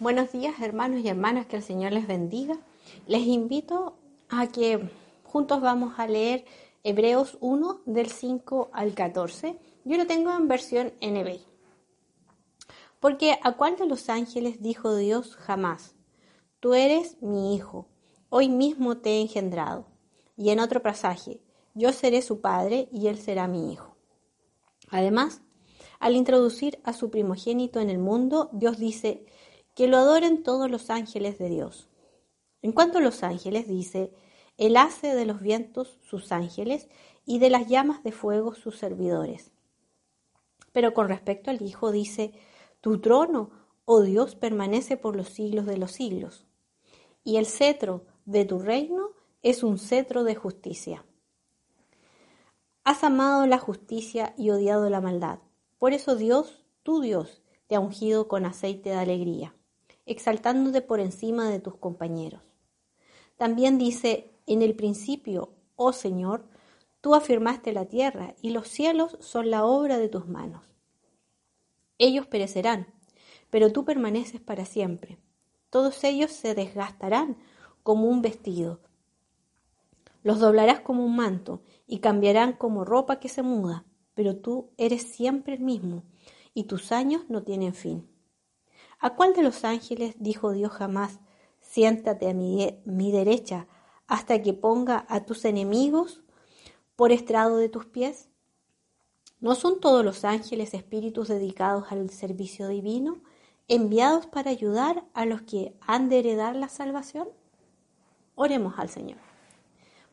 Buenos días hermanos y hermanas, que el Señor les bendiga. Les invito a que juntos vamos a leer Hebreos 1 del 5 al 14. Yo lo tengo en versión NBI. Porque a cuál de los ángeles dijo Dios jamás, tú eres mi hijo, hoy mismo te he engendrado. Y en otro pasaje, yo seré su padre y él será mi hijo. Además, al introducir a su primogénito en el mundo, Dios dice, que lo adoren todos los ángeles de Dios. En cuanto a los ángeles, dice, Él hace de los vientos sus ángeles y de las llamas de fuego sus servidores. Pero con respecto al Hijo, dice, Tu trono, oh Dios, permanece por los siglos de los siglos, y el cetro de tu reino es un cetro de justicia. Has amado la justicia y odiado la maldad. Por eso Dios, tu Dios, te ha ungido con aceite de alegría exaltándote por encima de tus compañeros. También dice, en el principio, oh Señor, tú afirmaste la tierra y los cielos son la obra de tus manos. Ellos perecerán, pero tú permaneces para siempre. Todos ellos se desgastarán como un vestido. Los doblarás como un manto y cambiarán como ropa que se muda, pero tú eres siempre el mismo y tus años no tienen fin. ¿A cuál de los ángeles dijo Dios jamás, siéntate a mi, derecha hasta que ponga a tus enemigos por estrado de tus pies? ¿No son todos los ángeles espíritus dedicados al servicio divino, enviados para ayudar a los que han de heredar la salvación? Oremos al Señor.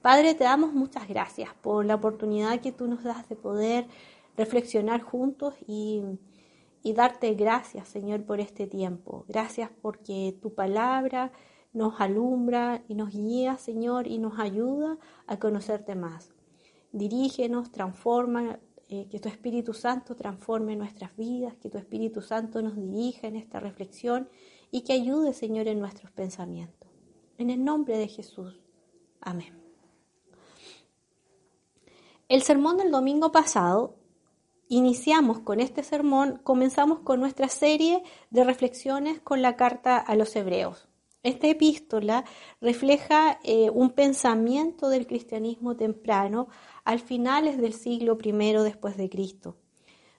Padre, te damos muchas gracias por la oportunidad que tú nos das de poder reflexionar juntos y y darte gracias, Señor, por este tiempo. Gracias porque tu palabra nos alumbra y nos guía, Señor, y nos ayuda a conocerte más. Dirígenos, transforma, eh, que tu Espíritu Santo transforme nuestras vidas, que tu Espíritu Santo nos dirija en esta reflexión y que ayude, Señor, en nuestros pensamientos. En el nombre de Jesús. Amén. El sermón del domingo pasado iniciamos con este sermón, comenzamos con nuestra serie de reflexiones con la carta a los hebreos. Esta epístola refleja eh, un pensamiento del cristianismo temprano al finales del siglo I después de Cristo.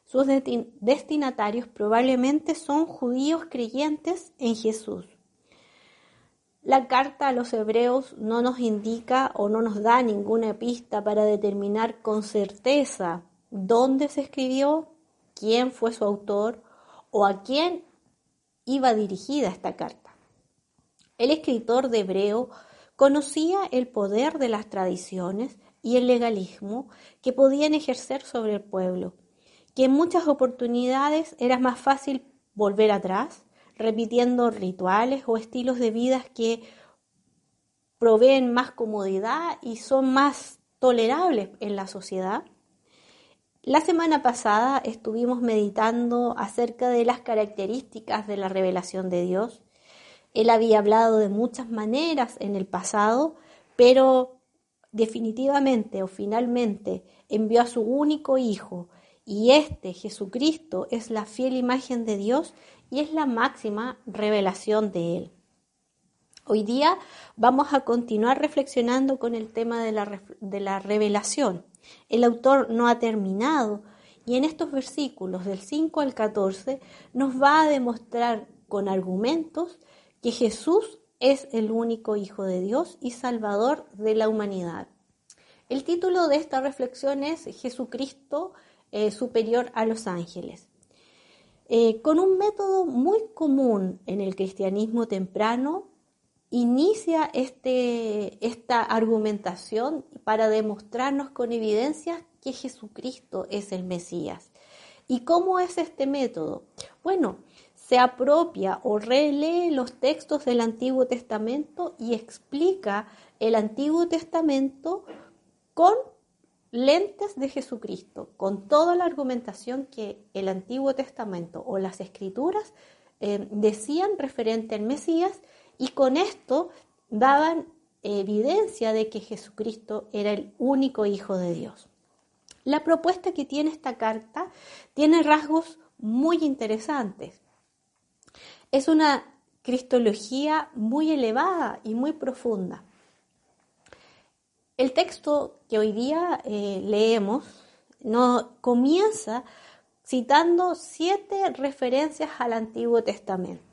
Sus destinatarios probablemente son judíos creyentes en Jesús. La carta a los hebreos no nos indica o no nos da ninguna pista para determinar con certeza dónde se escribió, quién fue su autor o a quién iba dirigida esta carta. El escritor de Hebreo conocía el poder de las tradiciones y el legalismo que podían ejercer sobre el pueblo, que en muchas oportunidades era más fácil volver atrás, repitiendo rituales o estilos de vida que proveen más comodidad y son más tolerables en la sociedad la semana pasada estuvimos meditando acerca de las características de la revelación de Dios. Él había hablado de muchas maneras en el pasado, pero definitivamente o finalmente envió a su único Hijo y este, Jesucristo, es la fiel imagen de Dios y es la máxima revelación de Él. Hoy día vamos a continuar reflexionando con el tema de la, revelación. El autor no ha terminado y en estos versículos del 5 al 14 nos va a demostrar con argumentos que Jesús es el único Hijo de Dios y Salvador de la humanidad. El título de esta reflexión es Jesucristo eh, superior a los ángeles. Eh, con un método muy común en el cristianismo temprano, inicia este, esta argumentación para demostrarnos con evidencias que Jesucristo es el Mesías. ¿Y cómo es este método? Bueno, se apropia o relee los textos del Antiguo Testamento y explica el Antiguo Testamento con lentes de Jesucristo, con toda la argumentación que el Antiguo Testamento o las Escrituras eh, decían referente al Mesías y con esto daban evidencia de que Jesucristo era el único Hijo de Dios. La propuesta que tiene esta carta tiene rasgos muy interesantes. Es una cristología muy elevada y muy profunda. El texto que hoy día eh, leemos no, comienza citando siete referencias al Antiguo Testamento.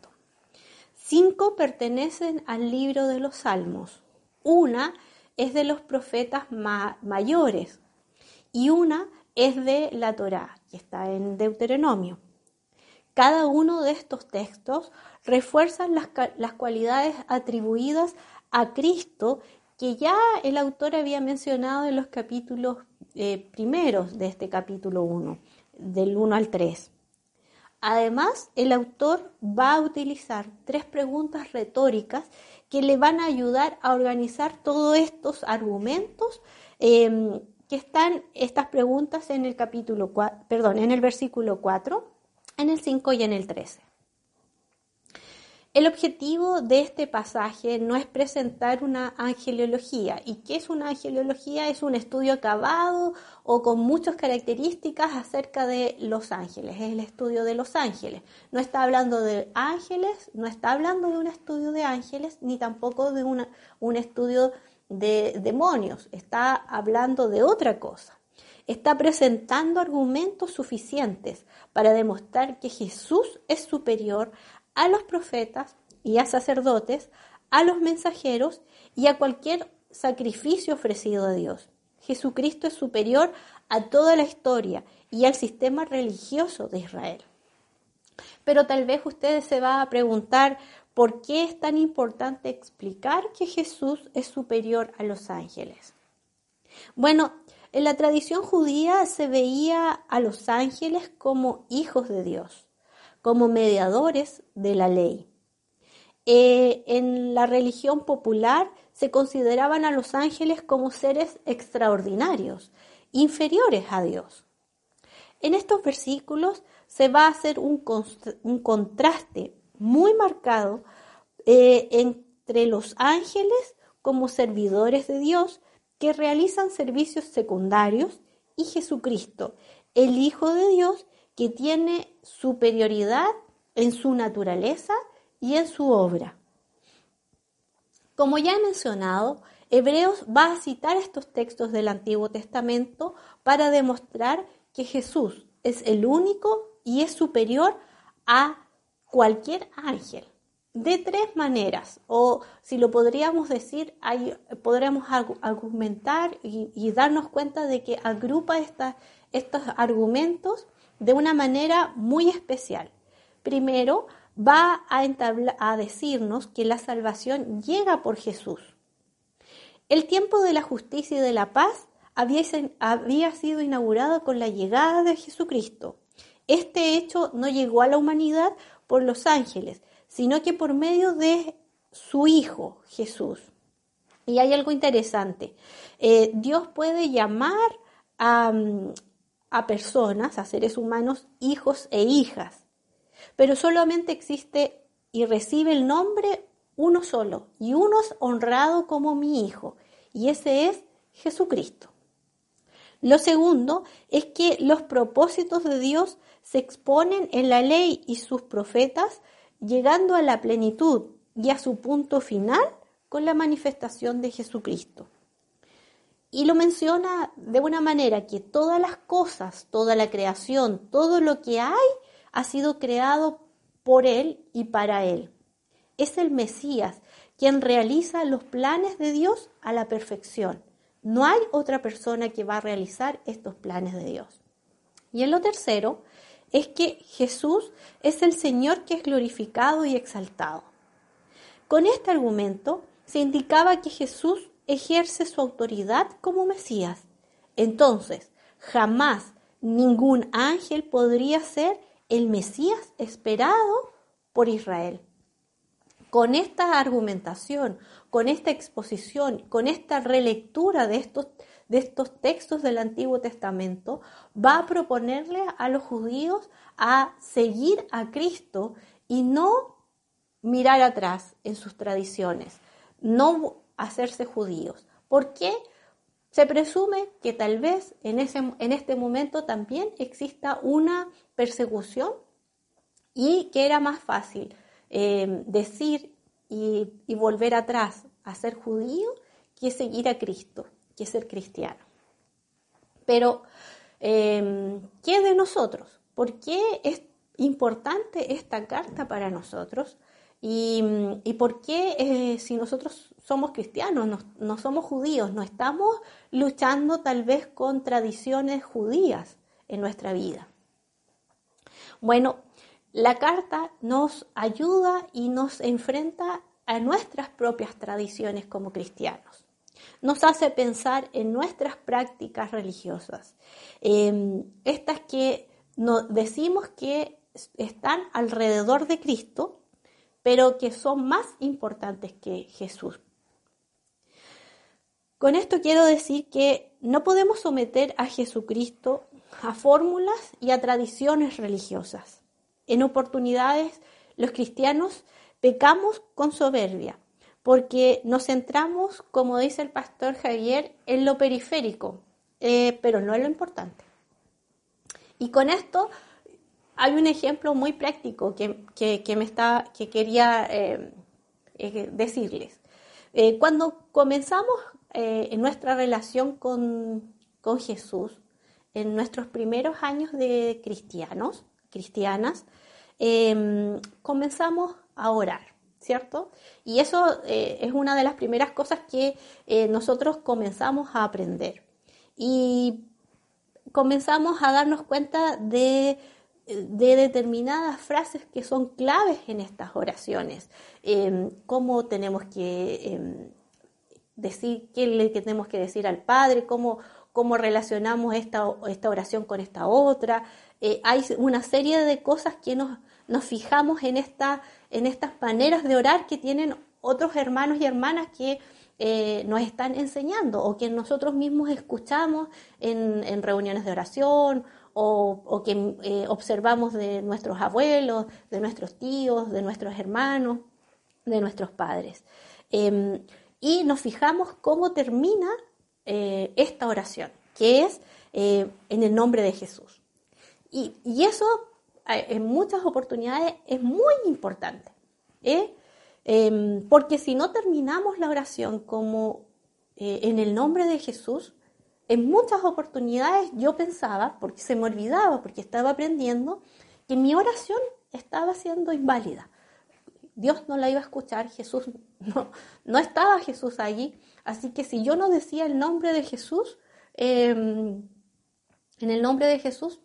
Cinco pertenecen al libro de los Salmos, una es de los profetas mayores y una es de la Torá, que está en Deuteronomio. Cada uno de estos textos refuerzan las, las cualidades atribuidas a Cristo que ya el autor había mencionado en los capítulos eh, primeros de este capítulo 1, del 1 al 3. Además, el autor va a utilizar tres preguntas retóricas que le van a ayudar a organizar todos estos argumentos em, que están estas preguntas en el capítulo perdón, en el versículo 4, en el 5 y en el 13. El objetivo de este pasaje no es presentar una angelología. ¿Y qué es una angelología? Es un estudio acabado o con muchas características acerca de los ángeles. Es el estudio de los ángeles. No está hablando de ángeles, no está hablando de un estudio de ángeles, ni tampoco de un estudio de demonios. Está hablando de otra cosa. Está presentando argumentos suficientes para demostrar que Jesús es superior a los profetas y a sacerdotes, a los mensajeros y a cualquier sacrificio ofrecido a Dios. Jesucristo es superior a toda la historia y al sistema religioso de Israel. Pero tal vez ustedes se va a preguntar por qué es tan importante explicar que Jesús es superior a los ángeles. Bueno, en la tradición judía se veía a los ángeles como hijos de Dios como mediadores de la ley. Eh, en la religión popular se consideraban a los ángeles como seres extraordinarios, inferiores a Dios. En estos versículos se va a hacer un, contraste muy marcado eh, entre los ángeles como servidores de Dios que realizan servicios secundarios y Jesucristo, el Hijo de Dios, que tiene superioridad en su naturaleza y en su obra. Como ya he mencionado, Hebreos va a citar estos textos del Antiguo Testamento para demostrar que Jesús es el único y es superior a cualquier ángel. De tres maneras, o si lo podríamos decir, podríamos argumentar y, darnos cuenta de que agrupa estos argumentos de una manera muy especial. Primero, va a, a decirnos que la salvación llega por Jesús. El tiempo de la justicia y de la paz había, había sido inaugurado con la llegada de Jesucristo. Este hecho no llegó a la humanidad por los ángeles, sino que por medio de su Hijo Jesús. Y hay algo interesante. Eh, Dios puede llamar a, a personas, a seres humanos, hijos e hijas. Pero solamente existe y recibe el nombre uno solo, y uno es honrado como mi hijo, y ese es Jesucristo. Lo segundo es que los propósitos de Dios se exponen en la ley y sus profetas, llegando a la plenitud y a su punto final con la manifestación de Jesucristo. Y lo menciona de una manera que todas las cosas, toda la creación, todo lo que hay, ha sido creado por Él y para Él. Es el Mesías quien realiza los planes de Dios a la perfección. No hay otra persona que va a realizar estos planes de Dios. Y en lo tercero es que Jesús es el Señor que es glorificado y exaltado. Con este argumento se indicaba que Jesús ejerce su autoridad como Mesías. Entonces, jamás ningún ángel podría ser el Mesías esperado por Israel. Con esta argumentación, con esta exposición, con esta relectura de estos, de estos textos del Antiguo Testamento, va a proponerle a los judíos a seguir a Cristo y no mirar atrás en sus tradiciones, no hacerse judíos. ¿Por qué? Se presume que tal vez en, ese, en este momento también exista una persecución y que era más fácil eh, decir y, volver atrás a ser judío que seguir a Cristo, que ser cristiano. Pero, eh, ¿qué de nosotros? ¿Por qué es importante esta carta para nosotros? ¿Y, por qué eh, si nosotros somos cristianos, no, somos judíos, no estamos luchando tal vez con tradiciones judías en nuestra vida? Bueno, la carta nos ayuda y nos enfrenta a nuestras propias tradiciones como cristianos. Nos hace pensar en nuestras prácticas religiosas, em, estas que nos decimos que están alrededor de Cristo, pero que son más importantes que Jesús. Con esto quiero decir que no podemos someter a Jesucristo a fórmulas y a tradiciones religiosas. En oportunidades los cristianos pecamos con soberbia, porque nos centramos, como dice el pastor Javier, en lo periférico, eh, pero no en lo importante. Y con esto hay un ejemplo muy práctico que, me está, que quería eh, eh, decirles. cuando comenzamos en nuestra relación con, con Jesús, en nuestros primeros años de cristianos, cristianas, em, comenzamos a orar, ¿cierto? Y eso eh, es una de las primeras cosas que eh, nosotros comenzamos a aprender. Y comenzamos a darnos cuenta de, determinadas frases que son claves en estas oraciones, em, cómo tenemos que em, decir, qué le tenemos que decir al Padre, cómo cómo relacionamos esta, esta oración con esta otra. Eh, hay una serie de cosas que nos, nos fijamos en, esta, en estas maneras de orar que tienen otros hermanos y hermanas que eh, nos están enseñando o que nosotros mismos escuchamos en, reuniones de oración o, que eh, observamos de nuestros abuelos, de nuestros tíos, de nuestros hermanos, de nuestros padres. Em, y nos fijamos cómo termina eh, esta oración, que es eh, en el nombre de Jesús. Y, eso en muchas oportunidades es muy importante, em, porque si no terminamos la oración como en el nombre de Jesús, en muchas oportunidades yo pensaba, porque se me olvidaba, porque estaba aprendiendo, que mi oración estaba siendo inválida. Dios no la iba a escuchar, Jesús no, no estaba Jesús allí, Así que si yo no decía el nombre de Jesús, em, en el nombre de Jesús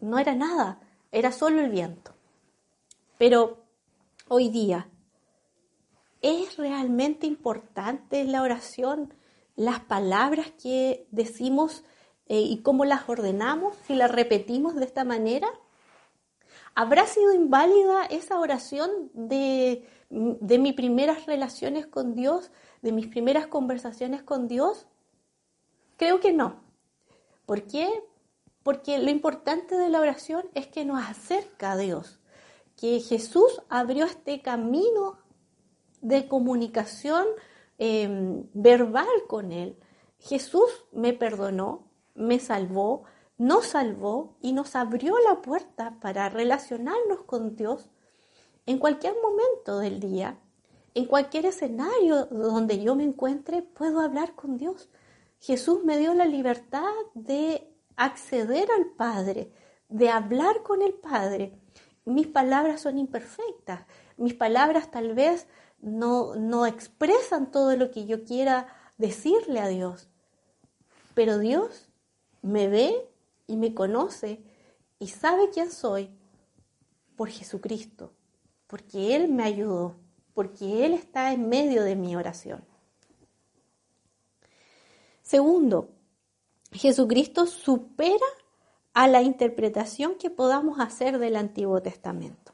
no era nada, era solo el viento. Pero hoy día, ¿es realmente importante la oración, las palabras que decimos eh, y cómo las ordenamos, si las repetimos de esta manera? ¿Habrá sido inválida esa oración de, de mis primeras relaciones con Dios? de mis primeras conversaciones con Dios? Creo que no. ¿Por qué? Porque lo importante de la oración es que nos acerca a Dios, que Jesús abrió este camino de comunicación em, verbal con Él. Jesús me perdonó, me salvó, nos salvó y nos abrió la puerta para relacionarnos con Dios en cualquier momento del día en cualquier escenario donde yo me encuentre, puedo hablar con Dios. Jesús me dio la libertad de acceder al Padre, de hablar con el Padre. Mis palabras son imperfectas, mis palabras tal vez no, no expresan todo lo que yo quiera decirle a Dios, pero Dios me ve y me conoce y sabe quién soy por Jesucristo, porque Él me ayudó porque Él está en medio de mi oración. Segundo, Jesucristo supera a la interpretación que podamos hacer del Antiguo Testamento.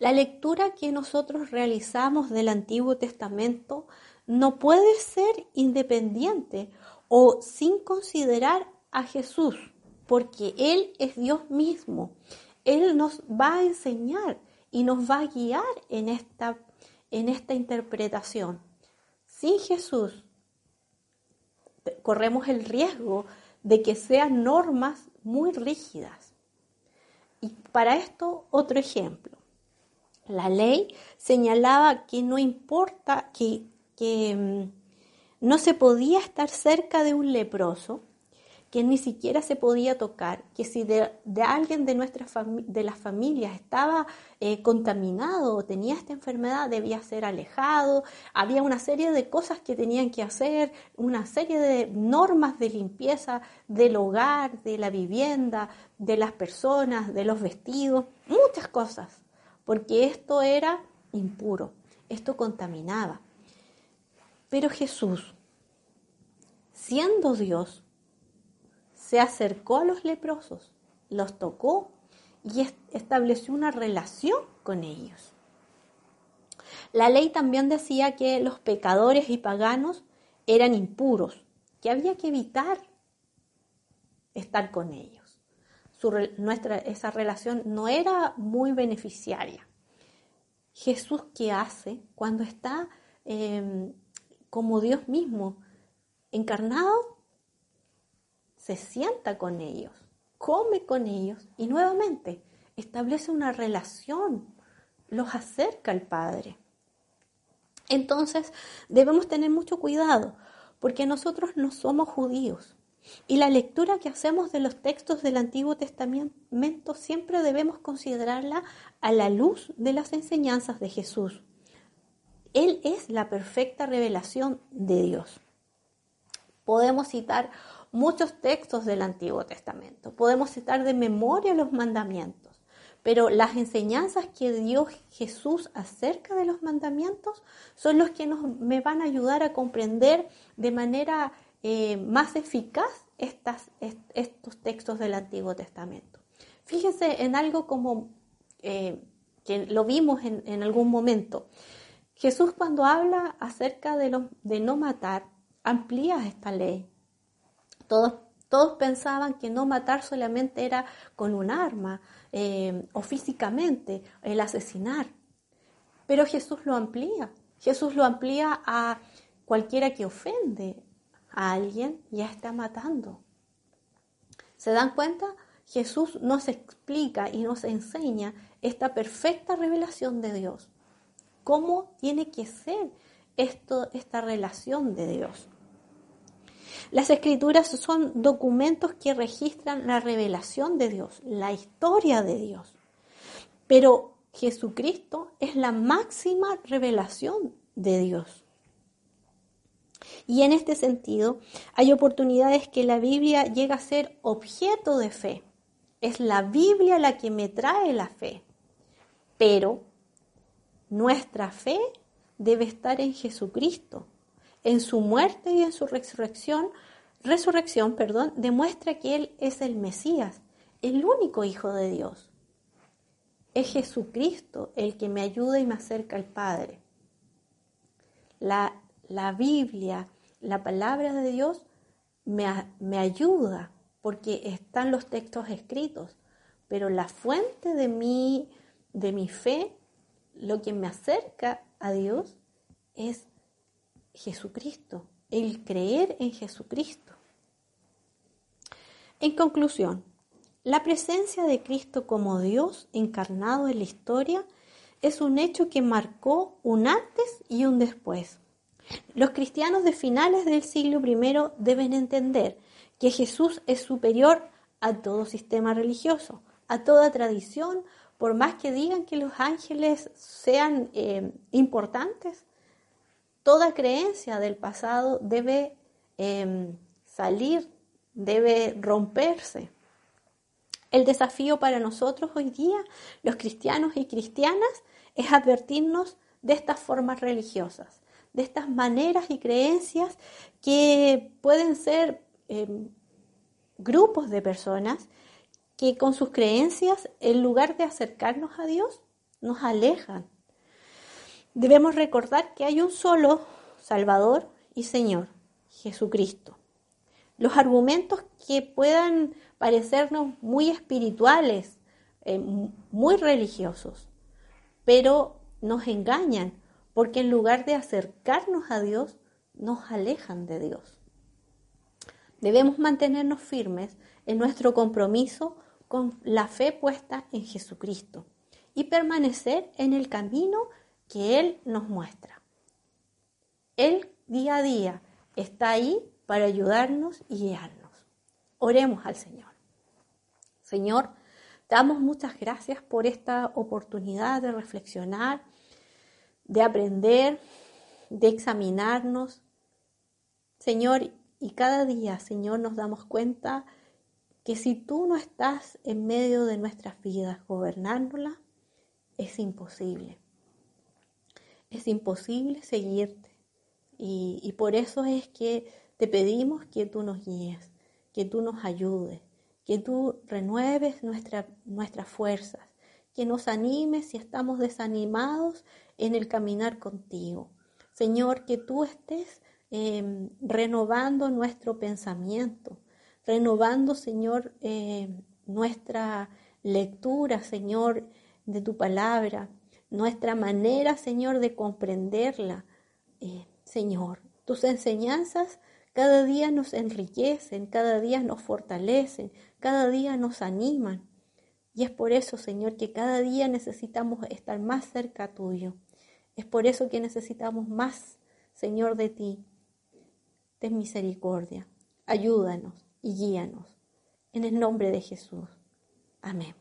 La lectura que nosotros realizamos del Antiguo Testamento no puede ser independiente o sin considerar a Jesús, porque Él es Dios mismo. Él nos va a enseñar y nos va a guiar en esta, interpretación. Sin Jesús corremos el riesgo de que sean normas muy rígidas. Y para esto otro ejemplo. La ley señalaba que no importa, que, que mm, no se podía estar cerca de un leproso, que ni siquiera se podía tocar, que si de, alguien de, nuestra de las familias estaba eh, contaminado o tenía esta enfermedad, debía ser alejado, había una serie de cosas que tenían que hacer, una serie de normas de limpieza del hogar, de la vivienda, de las personas, de los vestidos, muchas cosas, porque esto era impuro, esto contaminaba. Pero Jesús, siendo Dios, se acercó a los leprosos, los tocó y estableció una relación con ellos. La ley también decía que los pecadores y paganos eran impuros, que había que evitar estar con ellos. Nuestra, esa relación no era muy beneficiaria. Jesús, ¿qué hace cuando está em, como Dios mismo, encarnado? se sienta con ellos, come con ellos y nuevamente establece una relación, los acerca al Padre. Entonces debemos tener mucho cuidado porque nosotros no somos judíos y la lectura que hacemos de los textos del Antiguo Testamento siempre debemos considerarla a la luz de las enseñanzas de Jesús. Él es la perfecta revelación de Dios. Podemos citar muchos textos del Antiguo Testamento. Podemos citar de memoria los mandamientos, pero las enseñanzas que dio Jesús acerca de los mandamientos son los que nos, me van a ayudar a comprender de manera eh, más eficaz estos textos del Antiguo Testamento. Fíjense en algo como eh, que lo vimos en, algún momento. Jesús cuando habla acerca de, no matar, amplía esta ley todos, pensaban que no matar solamente era con un arma eh, o físicamente, el asesinar. Pero Jesús lo amplía. Jesús lo amplía a cualquiera que ofende a alguien, ya está matando. ¿Se dan cuenta? Jesús nos explica y nos enseña esta perfecta revelación de Dios. ¿Cómo tiene que ser esto, esta relación de Dios? Las escrituras son documentos que registran la revelación de Dios, la historia de Dios. Pero Jesucristo es la máxima revelación de Dios. Y en este sentido, hay oportunidades que la Biblia llega a ser objeto de fe. Es la Biblia la que me trae la fe. Pero nuestra fe debe estar en Jesucristo en su muerte y en su resurrección, resurrección, perdón, demuestra que Él es el Mesías, el único Hijo de Dios. Es Jesucristo el que me ayuda y me acerca al Padre. La, la Biblia, la palabra de Dios, me, me ayuda porque están los textos escritos, pero la fuente de mi, de mi fe, lo que me acerca a Dios, es Jesucristo, el creer en Jesucristo. En conclusión, la presencia de Cristo como Dios encarnado en la historia es un hecho que marcó un antes y un después. Los cristianos de finales del siglo I deben entender que Jesús es superior a todo sistema religioso, a toda tradición, por más que digan que los ángeles sean eh, importantes, toda creencia del pasado debe em, salir, debe romperse. El desafío para nosotros hoy día, los cristianos y cristianas, es advertirnos de estas formas religiosas, de estas maneras y creencias que pueden ser em, grupos de personas que con sus creencias, en lugar de acercarnos a Dios, nos alejan Debemos recordar que hay un solo Salvador y Señor, Jesucristo. Los argumentos que puedan parecernos muy espirituales, eh, muy religiosos, pero nos engañan porque en lugar de acercarnos a Dios, nos alejan de Dios. Debemos mantenernos firmes en nuestro compromiso con la fe puesta en Jesucristo y permanecer en el camino que Él nos muestra. Él día a día está ahí para ayudarnos y guiarnos. Oremos al Señor. Señor, damos muchas gracias por esta oportunidad de reflexionar, de aprender, de examinarnos. Señor, y cada día, Señor, nos damos cuenta que si tú no estás en medio de nuestras vidas gobernándolas, es imposible. Es imposible seguirte. Y, por eso es que te pedimos que tú nos guíes, que tú nos ayudes, que tú renueves nuestra, nuestras fuerzas, que nos animes si estamos desanimados en el caminar contigo. Señor, que tú estés em, renovando nuestro pensamiento, renovando, Señor, em, nuestra lectura, Señor, de tu palabra, nuestra manera, Señor, de comprenderla. Eh, Señor, tus enseñanzas cada día nos enriquecen, cada día nos fortalecen, cada día nos animan. Y es por eso, Señor, que cada día necesitamos estar más cerca tuyo. Es por eso que necesitamos más, Señor, de ti. Ten misericordia. Ayúdanos y guíanos. En el nombre de Jesús. Amén.